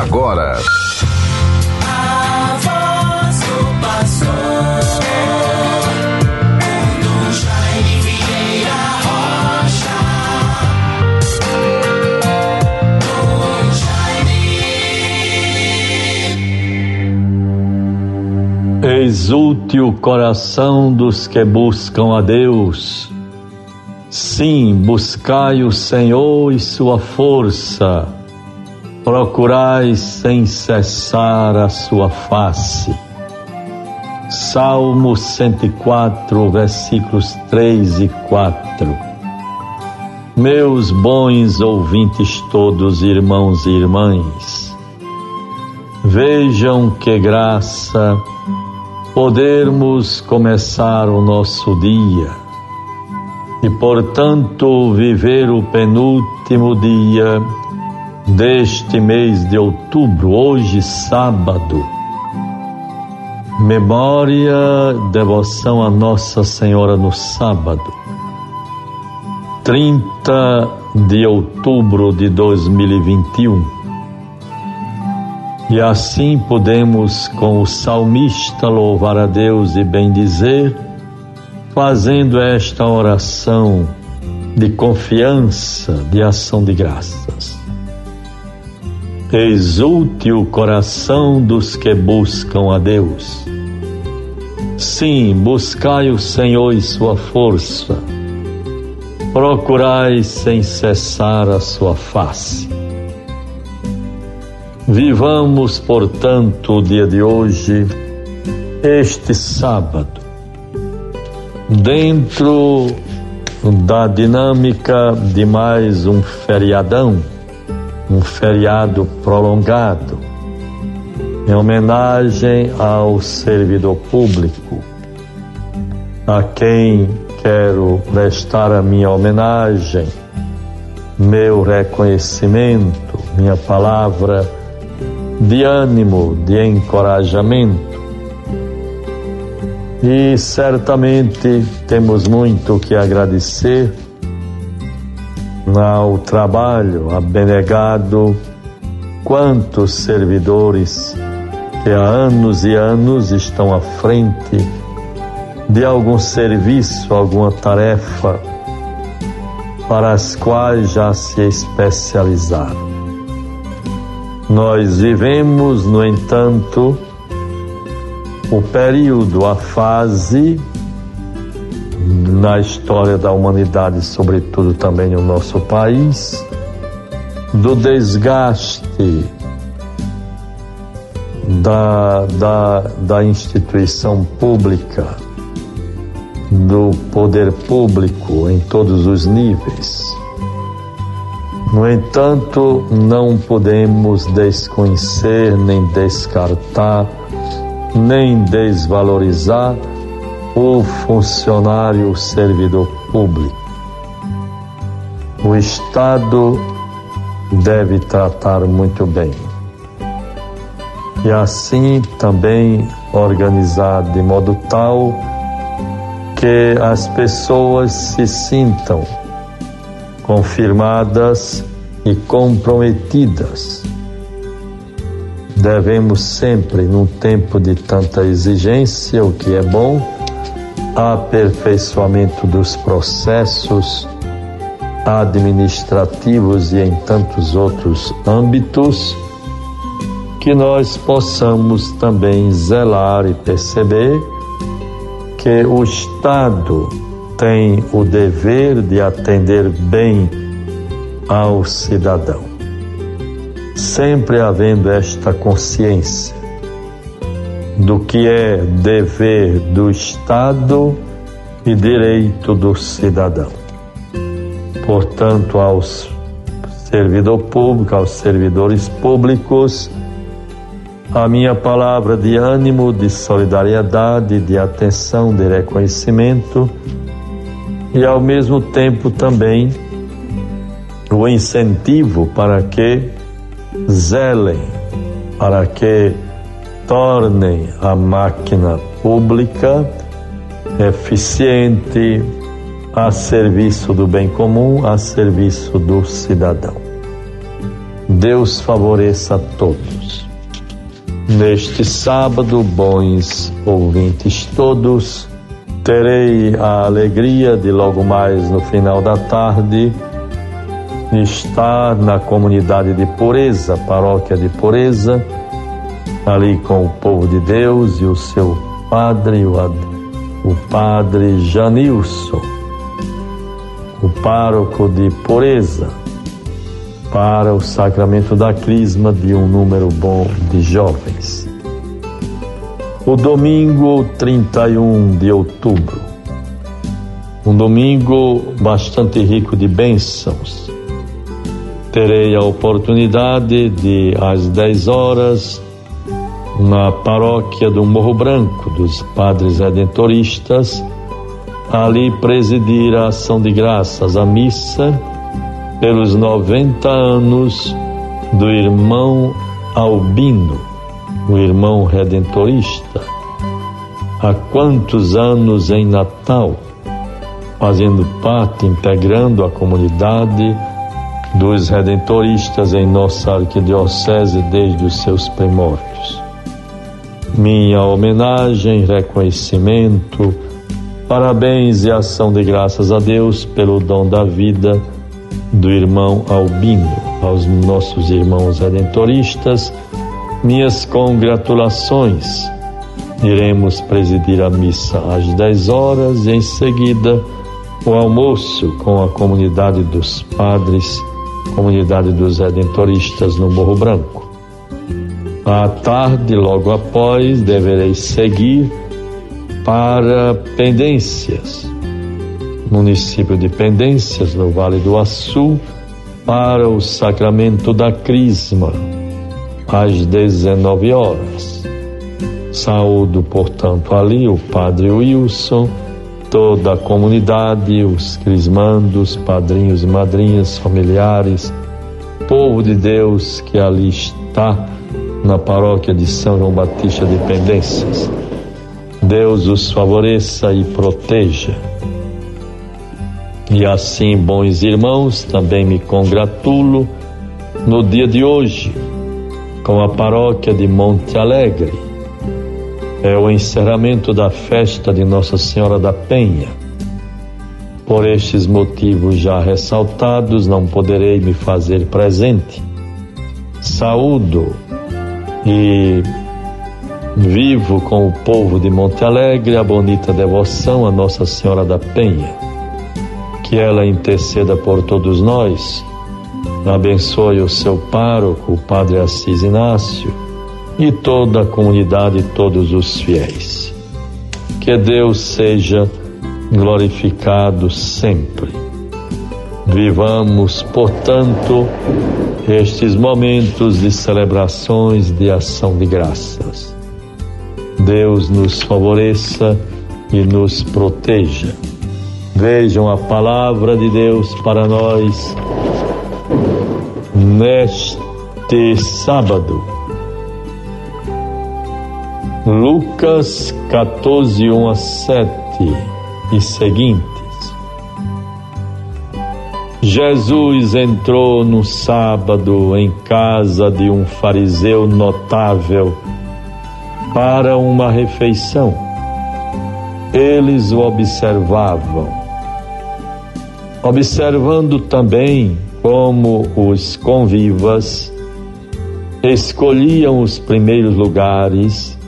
agora. Exulte o coração dos que buscam a Deus. Sim, buscai o Senhor e sua força. Procurai sem cessar a sua face. Salmo 104, versículos 3 e 4. Meus bons ouvintes todos, irmãos e irmãs, vejam que graça podermos começar o nosso dia e, portanto, viver o penúltimo dia deste mês de outubro, hoje sábado. Memória, devoção a Nossa Senhora no sábado, 30 de outubro de 2021. E assim podemos, com o salmista, louvar a Deus e bendizer, fazendo esta oração de confiança, de ação de graças. Exulte o coração dos que buscam a Deus. Sim, buscai o Senhor e sua força. Procurai sem cessar a sua face. Vivamos, portanto, o dia de hoje, este sábado, dentro da dinâmica de mais um feriadão, um feriado prolongado, em homenagem ao servidor público, a quem quero prestar a minha homenagem, meu reconhecimento, minha palavra de ânimo, de encorajamento. E certamente temos muito que agradecer ao trabalho abnegado, quantos servidores que há anos e anos estão à frente de algum serviço, alguma tarefa para as quais já se especializaram. Nós vivemos, no entanto, o período, a fase na história da humanidade, sobretudo também no nosso país, do desgaste da, da, da instituição pública, do poder público em todos os níveis. No entanto, não podemos desconhecer, nem descartar, nem desvalorizar o funcionário servidor público. O Estado deve tratar muito bem. E assim também organizar de modo tal que as pessoas se sintam confirmadas e comprometidas. Devemos sempre, num tempo de tanta exigência, o que é bom, aperfeiçoamento dos processos administrativos e em tantos outros âmbitos, que nós possamos também zelar e perceber que o Estado tem o dever de atender bem ao cidadão. Sempre havendo esta consciência do que é dever do Estado e direito do cidadão. Portanto, aos servidor público, aos servidores públicos, a minha palavra de ânimo, de solidariedade, de atenção, de reconhecimento e ao mesmo tempo também o incentivo para que zelem, para que tornem a máquina pública eficiente a serviço do bem comum, a serviço do cidadão. Deus favoreça a todos. Neste sábado, bons ouvintes todos, terei a alegria de logo mais no final da tarde estar na comunidade de Pureza, paróquia de Pureza, ali com o povo de Deus e o seu padre, o, o padre Janilson, o pároco de Pureza, para o sacramento da crisma de um número bom de jovens. O domingo 31 de outubro, um domingo bastante rico de bênçãos. Terei a oportunidade de, às 10 horas, na paróquia do Morro Branco, dos Padres Redentoristas, ali presidir a ação de graças, a missa, pelos 90 anos do irmão Albino, o irmão redentorista. Há quantos anos em Natal, fazendo parte, integrando a comunidade dos redentoristas em nossa arquidiocese desde os seus primórdios minha homenagem, reconhecimento, parabéns e ação de graças a Deus pelo dom da vida do irmão Albino, aos nossos irmãos redentoristas, minhas congratulações. Iremos presidir a missa às 10 horas e em seguida o almoço com a comunidade dos padres, comunidade dos redentoristas no Morro Branco. À tarde, logo após, deverei seguir para Pendências, município de Pendências, no Vale do Açu, para o sacramento da Crisma, às 19 horas. Saúdo, portanto, ali o Padre Wilson, toda a comunidade, os crismandos, padrinhos e madrinhas, familiares, povo de Deus que ali está na paróquia de São João Batista de Pendências. Deus os favoreça e proteja. E assim, bons irmãos, também me congratulo no dia de hoje com a paróquia de Monte Alegre. É o encerramento da festa de Nossa Senhora da Penha. Por estes motivos já ressaltados, não poderei me fazer presente. Saúdo e vivo com o povo de Monte Alegre a bonita devoção a Nossa Senhora da Penha. Que ela interceda por todos nós, abençoe o seu pároco, o Padre Assis Inácio, e toda a comunidade e todos os fiéis. Que Deus seja glorificado sempre. Vivamos, portanto, estes momentos de celebrações de ação de graças. Deus nos favoreça e nos proteja. Vejam a palavra de Deus para nós neste sábado. Lucas 14, 1 a 7 e seguinte. Jesus entrou no sábado em casa de um fariseu notável para uma refeição. Eles o observavam, observando também como os convivas escolhiam os primeiros lugares,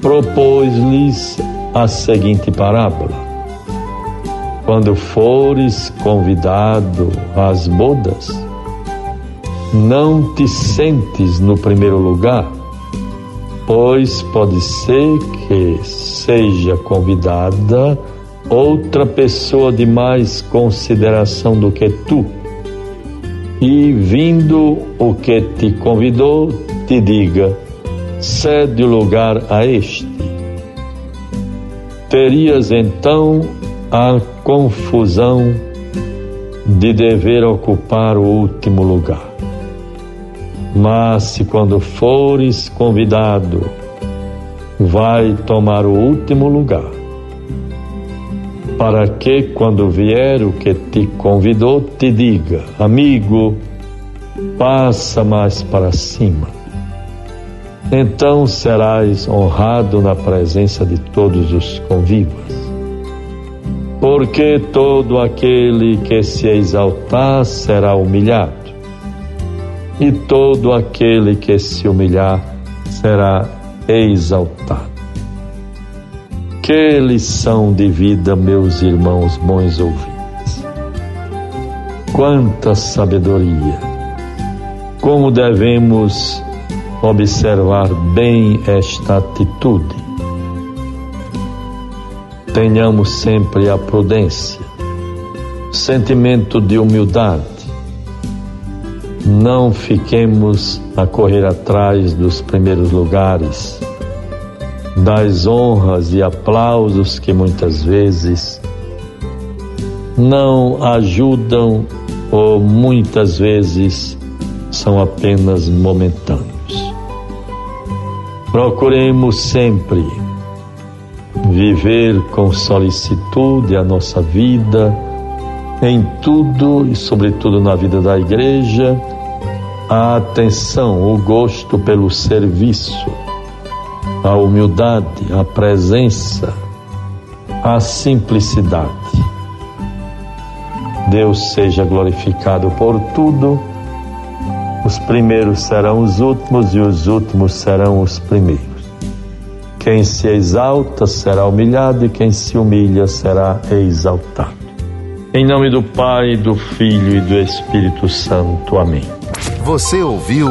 propôs-lhes a seguinte parábola quando fores convidado às bodas, não te sentes no primeiro lugar, pois pode ser que seja convidada outra pessoa de mais consideração do que tu. E vindo o que te convidou, te diga: cede o lugar a este. Terias então a confusão de dever ocupar o último lugar. Mas se quando fores convidado, vai tomar o último lugar, para que quando vier o que te convidou te diga, amigo, passa mais para cima. Então serás honrado na presença de todos os convivas. Porque todo aquele que se exaltar será humilhado, e todo aquele que se humilhar será exaltado. Que lição de vida, meus irmãos bons ouvintes! Quanta sabedoria! Como devemos observar bem esta atitude? Tenhamos sempre a prudência, sentimento de humildade. Não fiquemos a correr atrás dos primeiros lugares, das honras e aplausos que muitas vezes não ajudam ou muitas vezes são apenas momentâneos. Procuremos sempre viver com solicitude a nossa vida, em tudo e, sobretudo, na vida da igreja, a atenção, o gosto pelo serviço, a humildade, a presença, a simplicidade. Deus seja glorificado por tudo. Os primeiros serão os últimos e os últimos serão os primeiros. Quem se exalta será humilhado e quem se humilha será exaltado. Em nome do Pai, do Filho e do Espírito Santo. Amém. Você ouviu